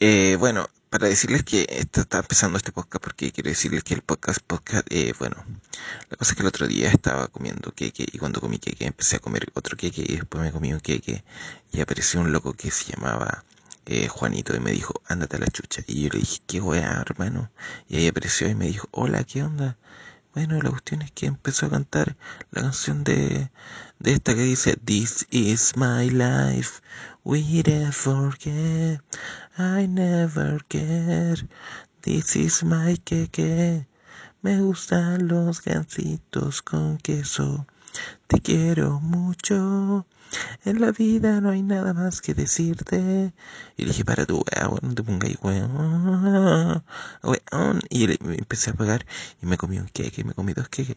Eh, bueno, para decirles que está empezando este podcast porque quiero decirles que el podcast, podcast, eh, bueno, la cosa es que el otro día estaba comiendo queque y cuando comí queque empecé a comer otro queque y después me comí un queque y apareció un loco que se llamaba eh, Juanito y me dijo, ándate a la chucha. Y yo le dije, qué weá, hermano. Y ahí apareció y me dijo, hola, ¿qué onda? Bueno, la cuestión es que empezó a cantar la canción de, de esta que dice This is my life, we never forget, I never care, this is my queque, me gustan los gancitos con queso, te quiero mucho, en la vida no hay nada más que decirte. Y le dije, para tu weá, no te pongas weón. Weón. Y le, me empecé a pagar y me comí un queque, me comí dos queques.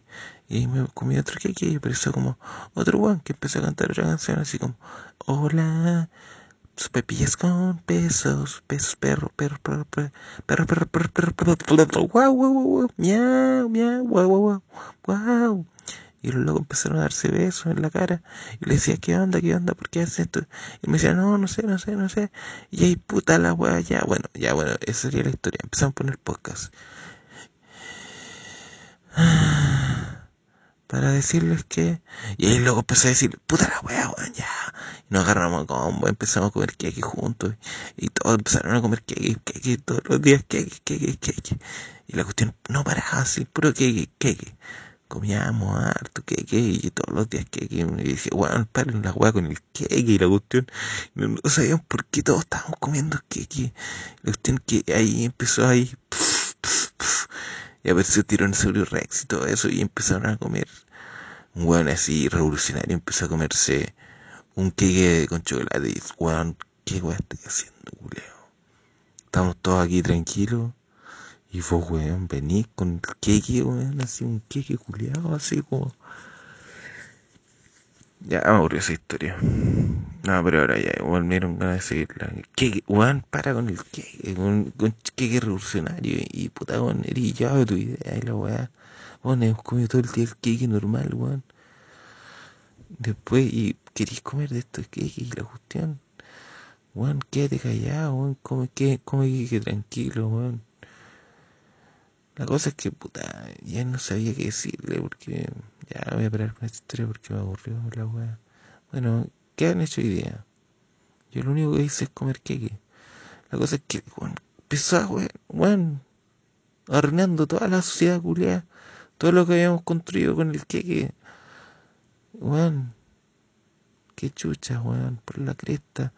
Y me comí otro queque y apareció como otro weón que empezó a cantar otra canción así como, hola. Pepillas con pesos, pesos, perro, perro, perro, perro, perro, perro, perro, perro, perro, perro, guau, guau, guau, miau, miau, guau, guau, guau. Y los locos empezaron a darse besos en la cara. Y le decía, ¿qué onda? ¿Qué onda? ¿Por qué haces esto? Y me decía, no, no sé, no sé, no sé. Y ahí, puta la weá, ya, bueno, ya, bueno, esa sería la historia. Empezamos a poner podcast. Para decirles que... Y ahí luego empezó a decir, puta la weá, weón, ya. Y nos agarramos a combo, empezamos a comer queque juntos. Y todos empezaron a comer queque, queque, todos los días queque, queque, queque. Y la cuestión no paraba así, puro queque, queque comíamos harto queque y todos los días queque. Y dije, bueno, paren la weá con el queque y la cuestión. No, no, sabíamos por qué todos estábamos comiendo queque. La cuestión que ahí empezó ahí. Pff, pff, pff, y apareció Tiranosaurio Rex y todo eso. Y empezaron a comer. Un weón así revolucionario empezó a comerse un queque con chocolate. Y weón, ¿qué weá estoy haciendo, culeo? Estamos todos aquí tranquilos y vos, weón, venís con el queque, weón, así un queque culiado, así como. Ya me aburrió esa historia. No, pero ahora ya, weón, me dieron ganas de seguirla. Queque, weón, para con el queque, con, con queque revolucionario. Y puta, weón, eres ya de tu idea y la weá. Weón, hemos comido todo el día el queque normal, weón. Después, y querís comer de estos queques y la cuestión. Weón, quédate callado, weón, come, que, come queque tranquilo, weón. La cosa es que, puta, ya no sabía qué decirle porque ya voy a parar con esta historia porque me aburrió la weá. Bueno, ¿qué han hecho hoy día? Yo lo único que hice es comer queque. La cosa es que, weón, empezó a, weón, weón, arruinando toda la sociedad culiada. Todo lo que habíamos construido con el queque. Weón, qué chucha, weón, por la cresta.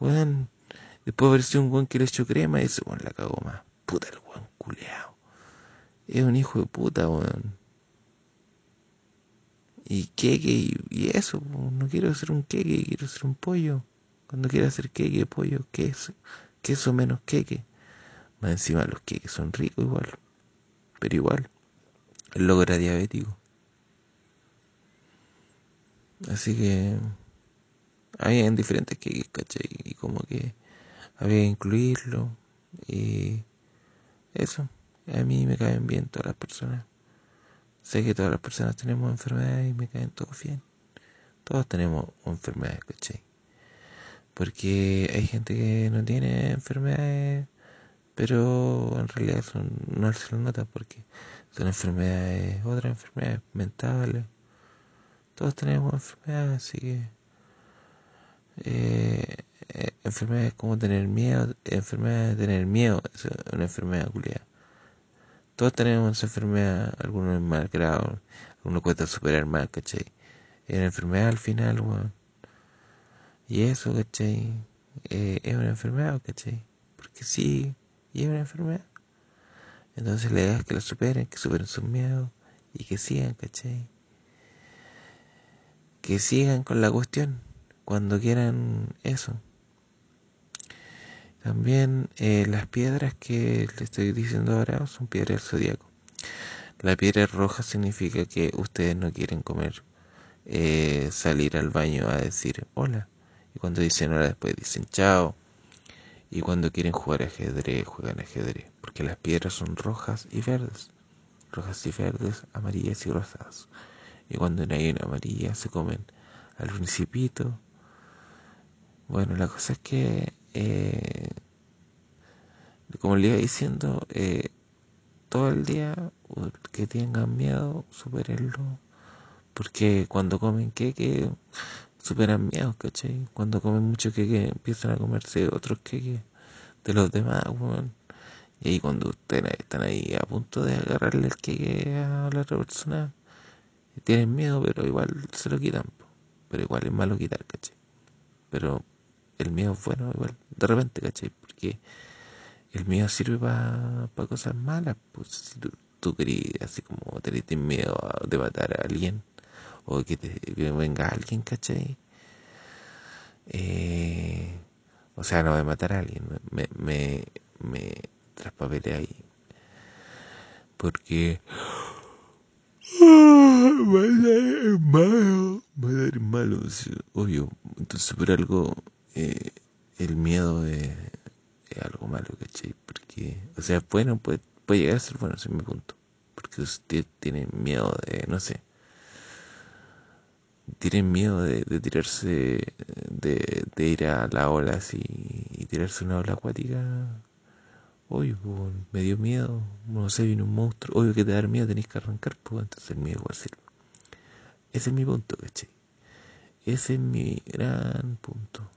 Weón, después apareció un weón que le echó crema y ese weón la cagó más. Puta el weón culeado. Es un hijo de puta, weón. Y queque y, eso, no quiero ser un queque, quiero ser un pollo. Cuando quiera hacer queque, pollo, queso, queso menos queque. Más encima los queques son ricos igual. Pero igual, el loco era diabético. Así que había diferentes queques, ¿cachai? Y como que había que incluirlo. Y eso, a mí me caen bien todas las personas. Sé que todas las personas tenemos enfermedades y me caen todos bien. Todos tenemos enfermedades, ¿cachai? Porque hay gente que no tiene enfermedades, pero en realidad no se lo nota porque son enfermedades, otras enfermedades mentales. Todos tenemos enfermedades, así que eh, eh, enfermedades como tener miedo, enfermedades de tener miedo, es una enfermedad culiada. Todos tenemos enfermedad, algunos en mal grado, algunos cuesta superar mal, ¿cachai? Es una enfermedad al final, weón. Y eso, ¿cachai? Eh, es una enfermedad, ¿cachai? Porque sí, y es una enfermedad. Entonces le das que la superen, que superen sus miedos y que sigan, ¿cachai? Que sigan con la cuestión cuando quieran eso. También eh, las piedras que le estoy diciendo ahora son piedras del zodiaco. La piedra roja significa que ustedes no quieren comer, eh, salir al baño a decir hola. Y cuando dicen hola después dicen chao. Y cuando quieren jugar ajedrez, juegan ajedrez. Porque las piedras son rojas y verdes. Rojas y verdes, amarillas y rosadas. Y cuando no hay una amarilla se comen al principito. Bueno, la cosa es que eh, como le iba diciendo, eh, todo el día que tengan miedo, superenlo. Porque cuando comen queque, superan miedo, ¿cachai? Cuando comen mucho queque, empiezan a comerse otros queques de los demás. Y ahí cuando ustedes están ahí a punto de agarrarle el queque a la otra persona, tienen miedo, pero igual se lo quitan. Pero igual es malo quitar, ¿cachai? Pero el miedo es bueno, igual, de repente, ¿cachai? Porque el miedo sirve para cosas malas, pues si tú, tú así como tenés miedo de matar a alguien, o que, te, venga alguien, ¿cachai? Eh, o sea, no de matar a alguien, me, me, me traspapelé ahí. Porque matar es malo, matar es malo, obvio. Entonces, por algo, eh, el miedo es, es, algo malo, ¿cachai? Porque, o sea, bueno, puede, puede llegar a ser bueno, ese es mi punto. Porque usted tiene miedo de, no sé, tienen miedo de, tirarse, de, de, ir a la ola así y tirarse una ola acuática. Oye, pues, me dio miedo, no sé, vino un monstruo. Obvio que te da miedo, tenés que arrancar, pues, entonces el miedo igual sirve. Ese es mi punto, ¿cachai? Ese es mi gran punto.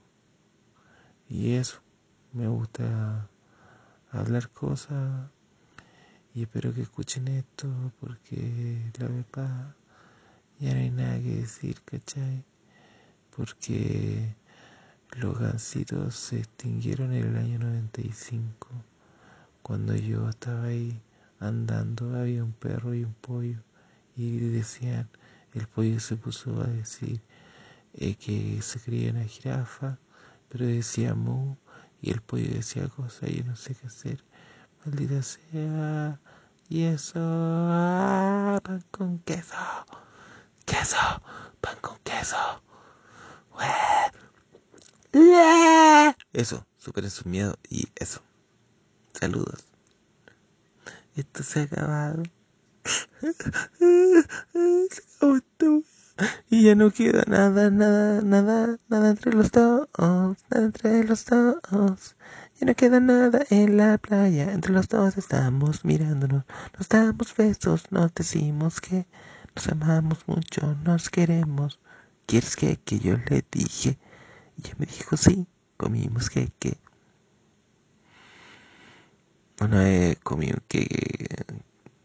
Y eso, me gusta hablar cosas y espero que escuchen esto porque la verdad ya no hay nada que decir, ¿cachai? Porque los gansitos se extinguieron en el año 95. Cuando yo estaba ahí andando, había un perro y un pollo. Y decían, el pollo se puso a decir eh, que se creía una jirafa, pero decía mu. Y el pollo decía cosas, yo no sé qué hacer. Maldita sea. Y eso, ah, pan con queso queso, pan con queso. Eso, superen su miedo y eso. Saludos. Esto se ha acabado. Y ya no queda nada, nada, nada, nada entre los dos, nada entre los dos. Ya no queda nada en la playa, entre los dos estamos mirándonos, nos damos besos, nos decimos que nos amamos mucho, nos queremos. ¿Quieres que, que yo le dije? Y ella me dijo, sí, comimos que, que. Una vez comí un queque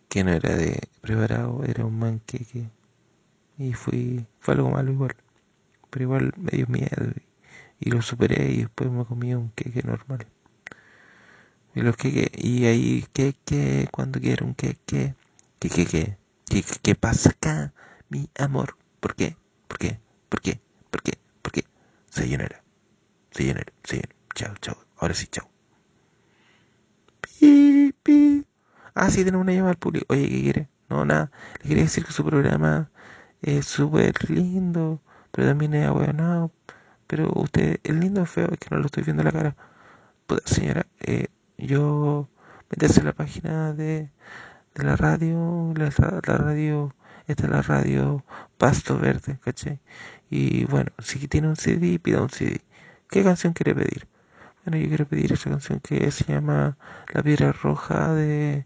que no era de preparado, era un manqueque. Y fui, fue algo malo igual. Pero igual me dio miedo y, lo superé y después me comí un queque normal. Y los queques, y ahí, queque, cuando quiero un queque, que, que, que, ¿Qué, ¿Qué, pasa acá, mi amor? ¿Por qué? ¿Por qué? ¿Por qué? ¿Por qué? ¿Por qué? Sayonara. Sayonara. Sayonara. Chao, chao. Ahora sí, chao. Pi, pi. Ah, sí, tenemos una llamada al público. Oye, ¿qué quiere? No, nada. Le quería decir que su programa es súper lindo, pero también es bueno. Pero usted, el lindo o feo, es que no lo estoy viendo la cara. Pues, señora, eh, yo meterse en la página de de la radio, la, radio, esta es la radio Pasto Verde, ¿cachai? Y bueno, si tiene un CD, pida un CD. ¿Qué canción quiere pedir? Bueno, yo quiero pedir esa canción que se llama La Piedra Roja de,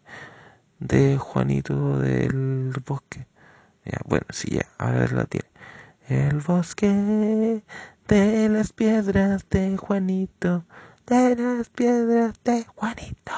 de Juanito del Bosque. Ya, bueno, sí, ya, ahora la tiene. El bosque de las piedras de Juanito, de las piedras de Juanito.